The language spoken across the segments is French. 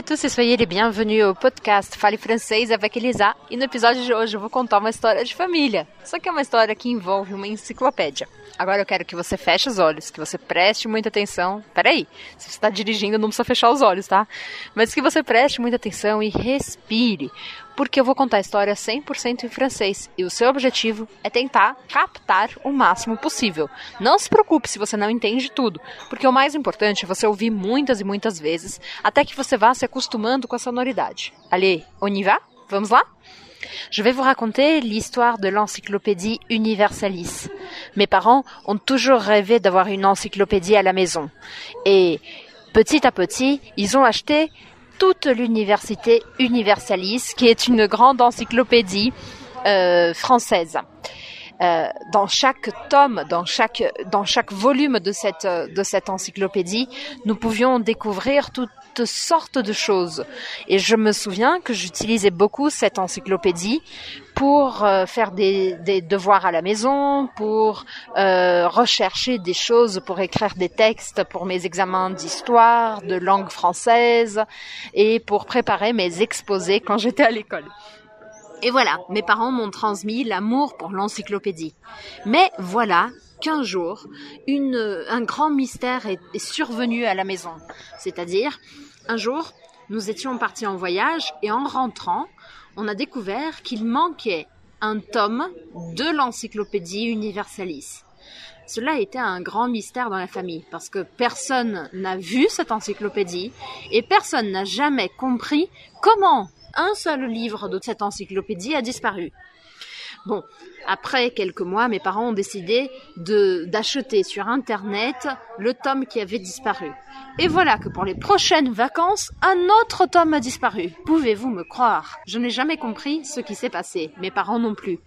à tous e soyez les bienvenus au podcast Fale Francês avec Elisa. E no episódio de hoje eu vou contar uma história de família. Só que é uma história que envolve uma enciclopédia. Agora eu quero que você feche os olhos, que você preste muita atenção. Peraí, se você está dirigindo não precisa fechar os olhos, tá? Mas que você preste muita atenção e respire. Porque eu vou contar a história 100% em francês. E o seu objetivo é tentar captar o máximo possível. Não se preocupe se você não entende tudo. Porque o mais importante é você ouvir muitas e muitas vezes. Até que você vá se acostumando com a sonoridade. Allez, on y va? Vamos lá? Je vais vous raconter l'histoire de l'encyclopédie Universalis. Mes parents ont toujours rêvé d'avoir une encyclopédie à la maison. Et petit à petit, ils ont acheté toute l'université Universalis, qui est une grande encyclopédie euh, française. Euh, dans chaque tome, dans chaque dans chaque volume de cette de cette encyclopédie, nous pouvions découvrir toutes sortes de choses. Et je me souviens que j'utilisais beaucoup cette encyclopédie pour euh, faire des, devoirs à la maison, pour euh, rechercher des choses, pour écrire des textes pour mes examens d'histoire, de langue française et pour préparer mes exposés quand j'étais à l'école. Et voilà, mes parents m'ont transmis l'amour pour l'encyclopédie. Mais voilà qu'un jour, un grand mystère est survenu à la maison. C'est-à-dire, un jour, nous étions partis en voyage et en rentrant, on a découvert qu'il manquait un tome de l'encyclopédie Universalis. Cela était un grand mystère dans la famille parce que personne n'a vu cette encyclopédie et personne n'a jamais compris comment un seul livre de cette encyclopédie a disparu. Bon, après quelques mois, mes parents ont décidé d'acheter sur internet le tome qui avait disparu. Et voilà que pour les prochaines vacances, un autre tome a disparu. Pouvez-vous me croire? Je n'ai jamais compris ce qui s'est passé, mes parents non plus.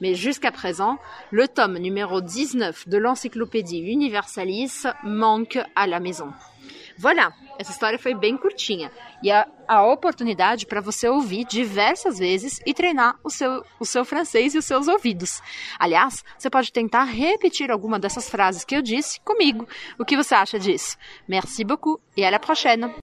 Mais jusqu'à présent, le tome numéro 19 de l'encyclopédie Universalis manque à la maison. Voilà, essa história foi bem curtinha e é a oportunidade para você ouvir diversas vezes e treinar o seu, o seu francês e os seus ouvidos. Aliás, você pode tentar repetir alguma dessas frases que eu disse comigo. O que você acha disso? Merci beaucoup e à la prochaine!